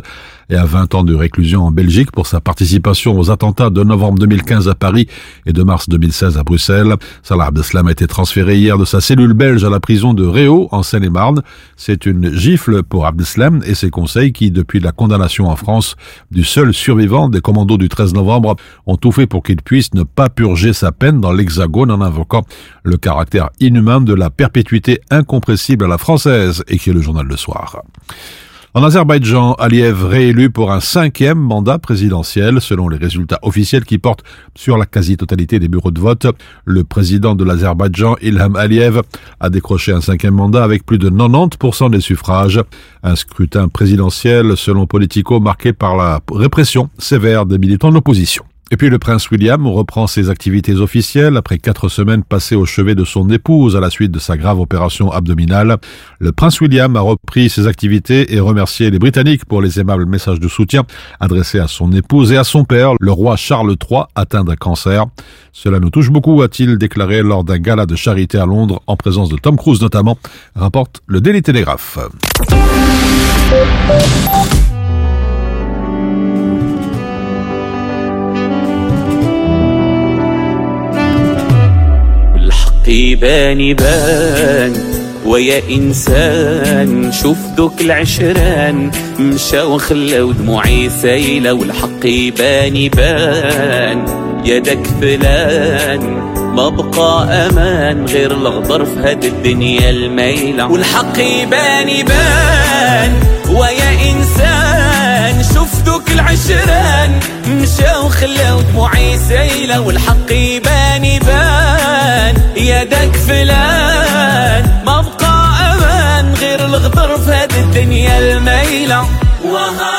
et à 20 ans de réclusion en Belgique pour sa participation aux attentats de novembre 2015 à Paris et de mars 2016 à Bruxelles. Salah Abdeslam a été transféré hier de sa cellule belge à la prison de Réau en Seine-et-Marne. C'est une gifle pour Abdeslam et ses conseils qui, depuis la condamnation en France du seul survivant des commandos du 13 novembre, ont tout fait pour qu'il puisse ne pas purger sa peine dans l'Hexagone en invoquant le caractère inhumain de la perpétuité incompressible à la française, écrit le journal Le Soir. En Azerbaïdjan, Aliyev réélu pour un cinquième mandat présidentiel, selon les résultats officiels qui portent sur la quasi-totalité des bureaux de vote. Le président de l'Azerbaïdjan, Ilham Aliyev, a décroché un cinquième mandat avec plus de 90% des suffrages. Un scrutin présidentiel, selon Politico, marqué par la répression sévère des militants de l'opposition. Et puis le prince William reprend ses activités officielles après quatre semaines passées au chevet de son épouse à la suite de sa grave opération abdominale. Le prince William a repris ses activités et remercié les Britanniques pour les aimables messages de soutien adressés à son épouse et à son père, le roi Charles III, atteint d'un cancer. Cela nous touche beaucoup, a-t-il déclaré lors d'un gala de charité à Londres en présence de Tom Cruise notamment, rapporte le Daily Telegraph. الحق يبان يبان ويا إنسان شوف دوك العشران مشى وخلى دموعي سايلة والحق يبان يبان. يدك فلان ما بقى أمان غير الغدر في هاد الدنيا الميلة والحق يبان يبان ويا إنسان شوف دوك العشران مشى وخلى دموعي سايلة والحق يبان يبان. يدك فلان. ما بقى أمان غير الغدر في هاد الدنيا الميلة. وهاي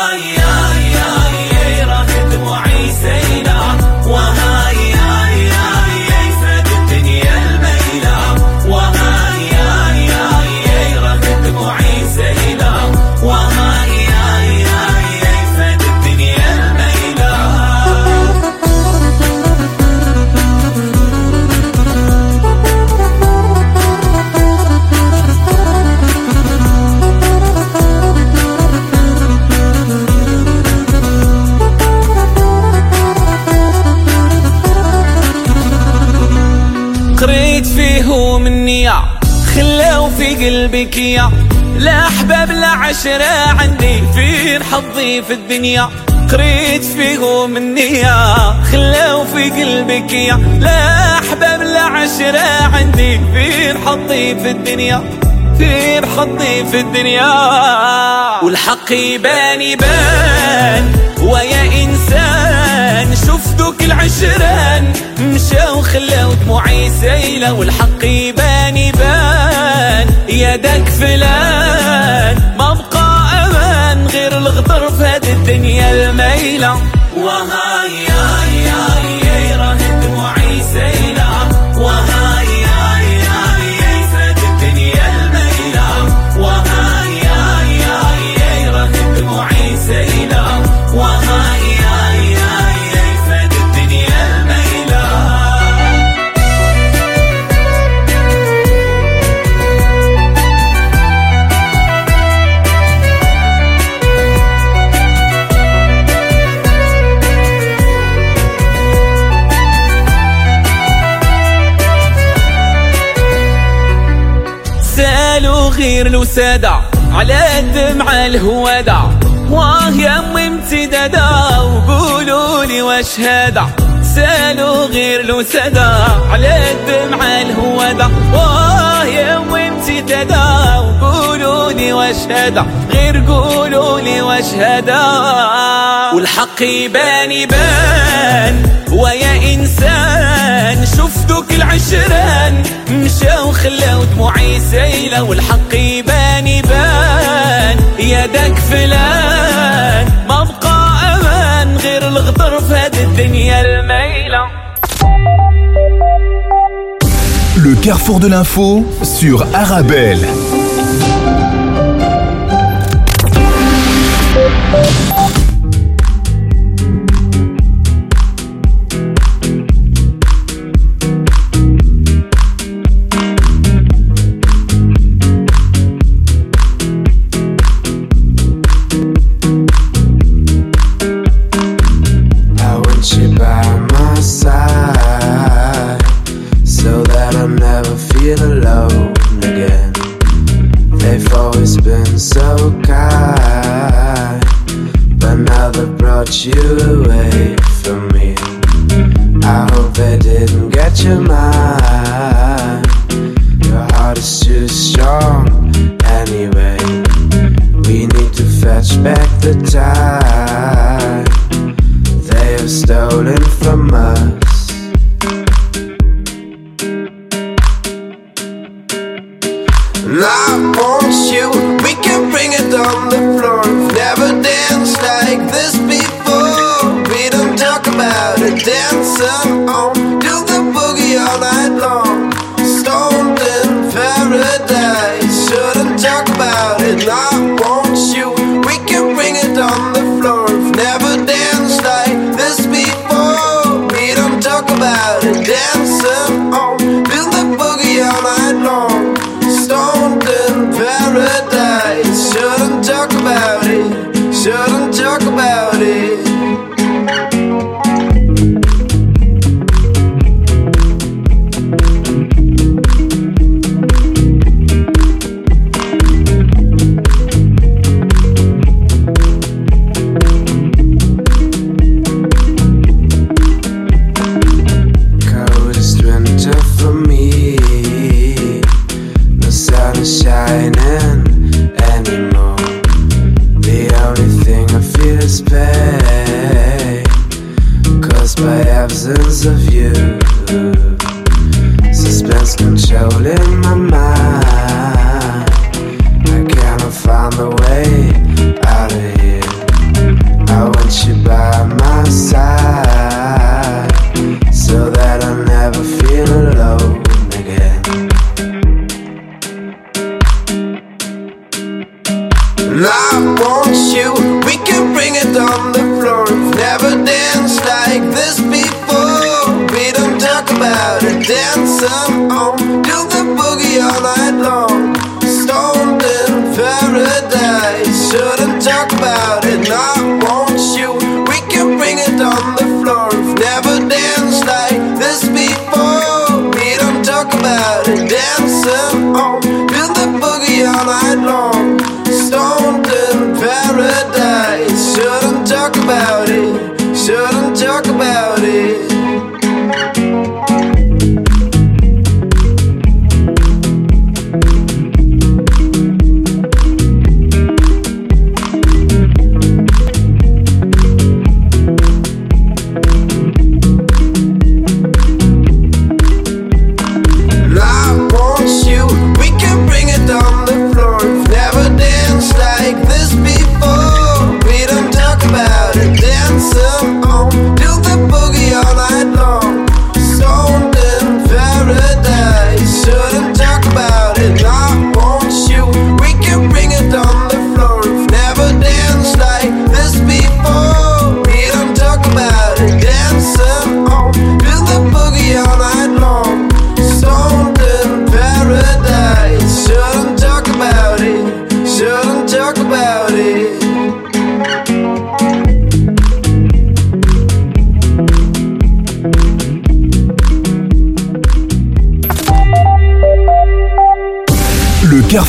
قلبك يا لا أحباب لا عشرة عندي فين حظي في الدنيا قريت فيهم النية خلاو في قلبك يا لا أحباب لا عشرة عندي فين حظي في الدنيا فين حظي في الدنيا. والحق يبان يبان. ويا إنسان شوف العشران. مشاو خلاو دموعي سيلة. والحق يبان يبان. يدك فلان ما بقى أمان غير الغدر في هذه الدنيا الميلة. وهاي غير الوسادة. على الدمعة الهوادة. واه يمي امتدادة. وقولوا لي واش هذا سألوا غير الوسادة. على الدمعة الهوادة. واه يمي امتدادة. وقولوا لي واش هذا غير قولوا لي واش هذا والحق يبان يبان. ويا إنسان شفتك العشران. مشوا خلوا دموعي سيلة والحق يبان يبان يدك فلان ما بقى أمان غير الغدر في هاد الدنيا الميلة Le carrefour de l'info sur Arabelle. It's just young Like this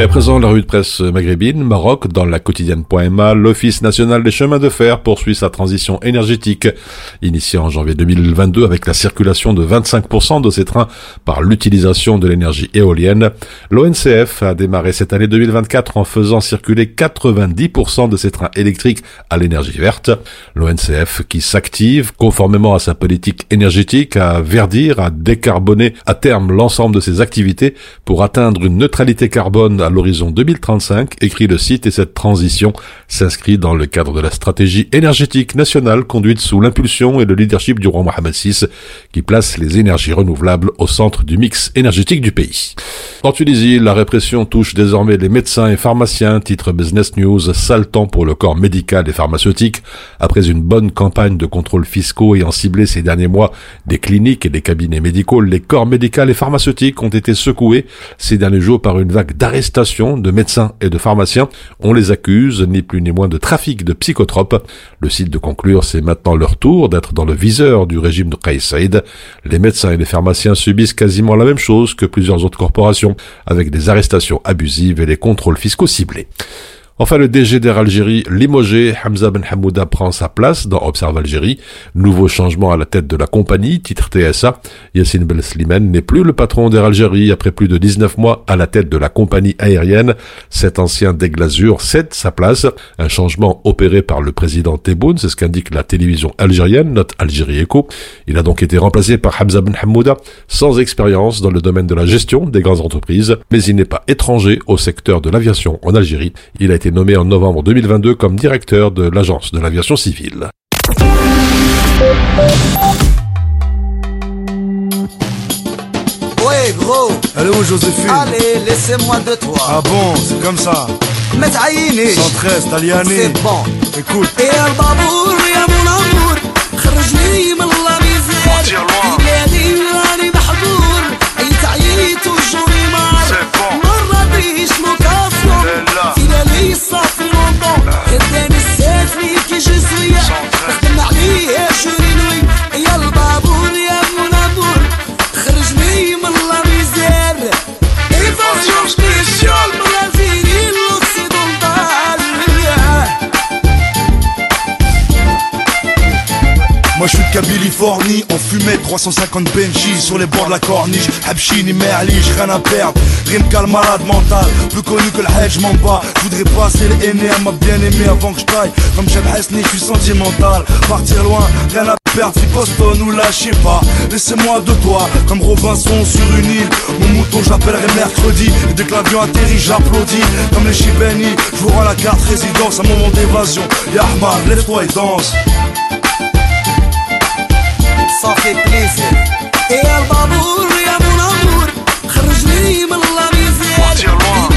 Et à présent, la rue de presse maghrébine, Maroc, dans la quotidienne.ma, l'Office national des chemins de fer poursuit sa transition énergétique. Initiée en janvier 2022 avec la circulation de 25% de ces trains par l'utilisation de l'énergie éolienne, l'ONCF a démarré cette année 2024 en faisant circuler 90% de ces trains électriques à l'énergie verte. L'ONCF qui s'active conformément à sa politique énergétique à verdir, à décarboner à terme l'ensemble de ses activités pour atteindre une neutralité carbone l'horizon 2035, écrit le site, et cette transition s'inscrit dans le cadre de la stratégie énergétique nationale conduite sous l'impulsion et le leadership du roi Mohamed VI, qui place les énergies renouvelables au centre du mix énergétique du pays. En Tunisie, la répression touche désormais les médecins et pharmaciens, titre Business News, sale temps pour le corps médical et pharmaceutique, après une bonne campagne de contrôles fiscaux ayant ciblé ces derniers mois des cliniques et des cabinets médicaux, les corps médicaux et pharmaceutiques ont été secoués ces derniers jours par une vague d'arrestations de médecins et de pharmaciens. On les accuse, ni plus ni moins de trafic de psychotropes. Le site de conclure, c'est maintenant leur tour d'être dans le viseur du régime de Kais. Les médecins et les pharmaciens subissent quasiment la même chose que plusieurs autres corporations, avec des arrestations abusives et des contrôles fiscaux ciblés. Enfin, le DG d'Air Algérie, limogé, Hamza Ben Hamouda prend sa place dans Observe Algérie. Nouveau changement à la tête de la compagnie, titre TSA. Yassine Ben Slimane n'est plus le patron d'Air Algérie après plus de 19 mois à la tête de la compagnie aérienne. Cet ancien déglazure cède sa place. Un changement opéré par le président Tebboune, c'est ce qu'indique la télévision algérienne, note Algérie Echo. Il a donc été remplacé par Hamza Ben Hamouda, sans expérience dans le domaine de la gestion des grandes entreprises, mais il n'est pas étranger au secteur de l'aviation en Algérie. Il a été été nommé en novembre 2022 comme directeur de l'Agence de l'aviation civile. Ouais gros. Allez où Joséphine. Allez, laissez-moi de toi. Ah bon, c'est comme ça. Mais 113, Taliani. C'est bon. Écoute. Et un babour, et mon amour. Partir loin. On fumait 350 Benji sur les bords de la corniche. Habchini, Merlich, rien à perdre. Rimka le malade mental, plus connu que le Hedge m'en bats. Je voudrais passer les aînés à ma bien-aimée avant que je taille. Comme Cheb Hasni, je suis sentimental. Partir loin, rien à perdre, si Boston ou sais pas Laissez-moi de toi, comme Robinson sur une île Mon mouton je l'appellerai mercredi. Et dès que l'avion atterrit, j'applaudis. Comme les Chibeni, je vous rends la carte résidence Un moment d'évasion, Yahmar, lève-toi et danse صافي بليزير إيه يا البابور يا مو خرجني من لا لاميزير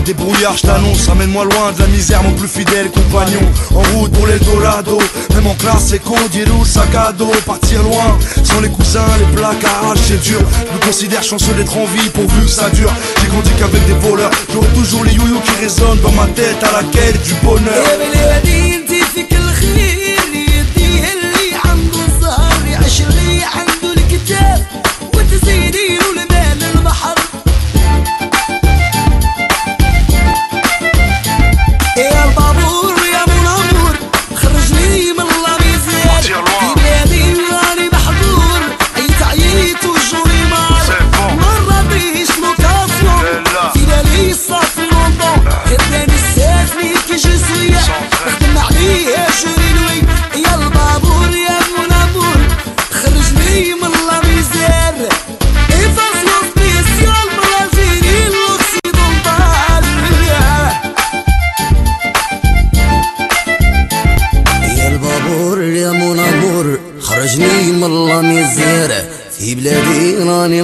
brouillard, des brouillards, je t'annonce. Amène-moi loin de la misère, mon plus fidèle compagnon. En route pour l'Eldorado, même en classe éco, rouge, sac à dos. Partir loin, sans les cousins, les placards, c'est dur. Je me considère chanceux d'être en vie pourvu que ça dure. J'ai grandi qu'avec des voleurs, j'aurai toujours les youyous qui résonnent dans ma tête à la quête du bonheur.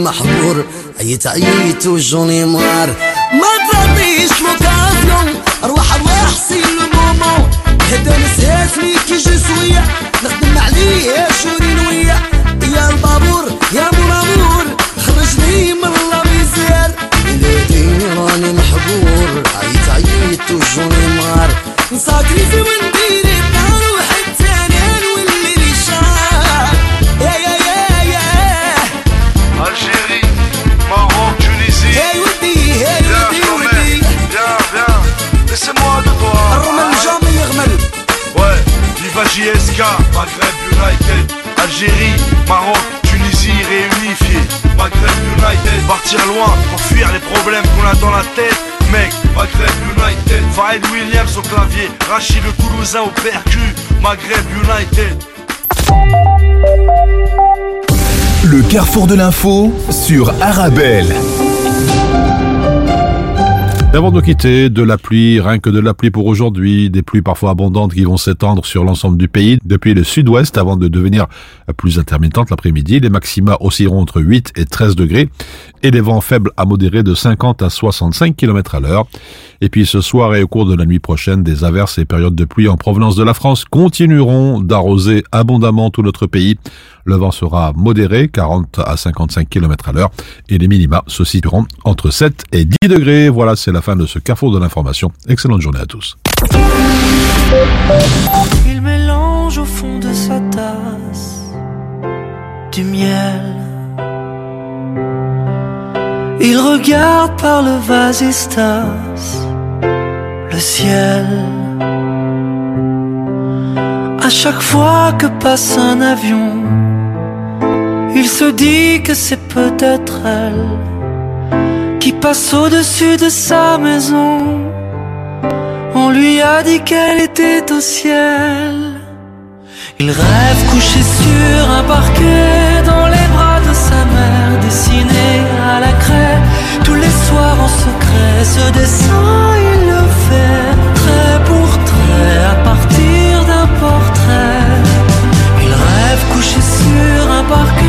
محبور عييت عييت وجوني مار ما تربيش لوكاسيون أرواح ارواح سي المومو هدا نسيتني كي جي سوية نخدم عليه شوري نوية. يا البابور يا مرامور خرجني من الله لابيزير بلادي راني محبور عييت عييت وجوني مار نساكري في وين problèmes qu'on a dans la tête. Mec, Maghreb United. Farid Williams au clavier. Rachid le Toulousain au percu. Maghreb United. Le carrefour de l'info sur Arabelle. Avant de nous quitter, de la pluie, rien que de la pluie pour aujourd'hui, des pluies parfois abondantes qui vont s'étendre sur l'ensemble du pays depuis le sud-ouest avant de devenir plus intermittentes l'après-midi. Les maxima oscilleront entre 8 et 13 degrés et les vents faibles à modérés de 50 à 65 km à l'heure. Et puis ce soir et au cours de la nuit prochaine, des averses et périodes de pluie en provenance de la France continueront d'arroser abondamment tout notre pays. Le vent sera modéré, 40 à 55 km à l'heure, et les minima se situeront entre 7 et 10 degrés. Voilà, c'est la fin de ce carrefour de l'information. Excellente journée à tous. Il mélange au fond de sa tasse du miel. Il regarde par le vasistas le ciel. À chaque fois que passe un avion, il se dit que c'est peut-être elle qui passe au-dessus de sa maison. On lui a dit qu'elle était au ciel. Il rêve couché sur un parquet dans les bras de sa mère, dessiné à la craie. Tous les soirs en secret, ce dessin il le fait trait pour trait à partir d'un portrait. Il rêve couché sur un parquet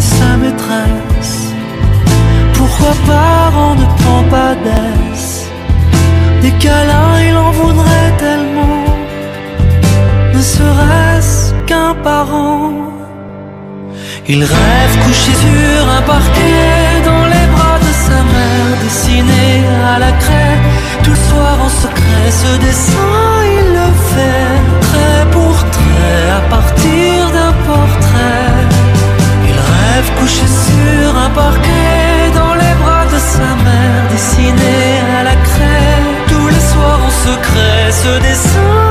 sa maîtresse. Pourquoi parent ne prend pas d'aise. Des câlins il en voudrait tellement. Ne serait-ce qu'un parent. Il rêve couché sur un parquet Dans les bras de sa mère Dessiné à la craie. Tout le soir en secret Ce dessin il le fait. Trait pour trait à partir d'un portrait rêve couché sur un parquet Dans les bras de sa mère Dessiné à la craie. Tous les soirs en secret Ce dessin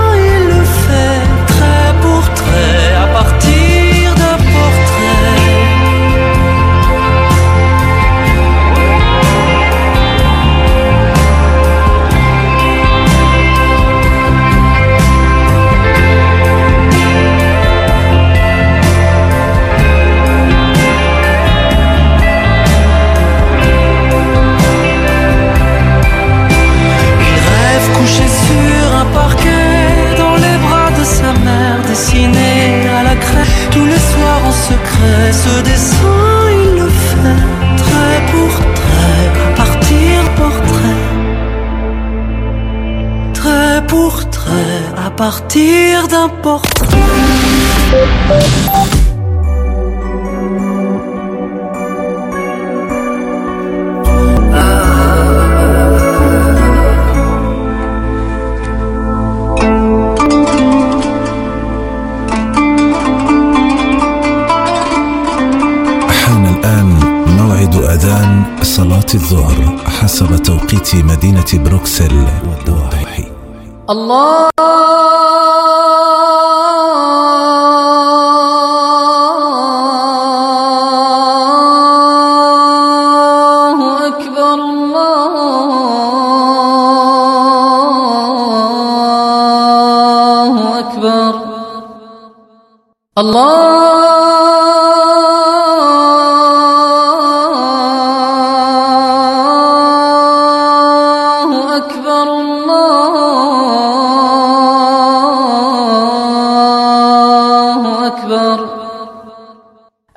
ce dessin, il le fait trait pour trait, partir portrait. Trait pour trait, à partir d'un portrait. الظهر حسب توقيت مدينة بروكسل والدواحي. الله الله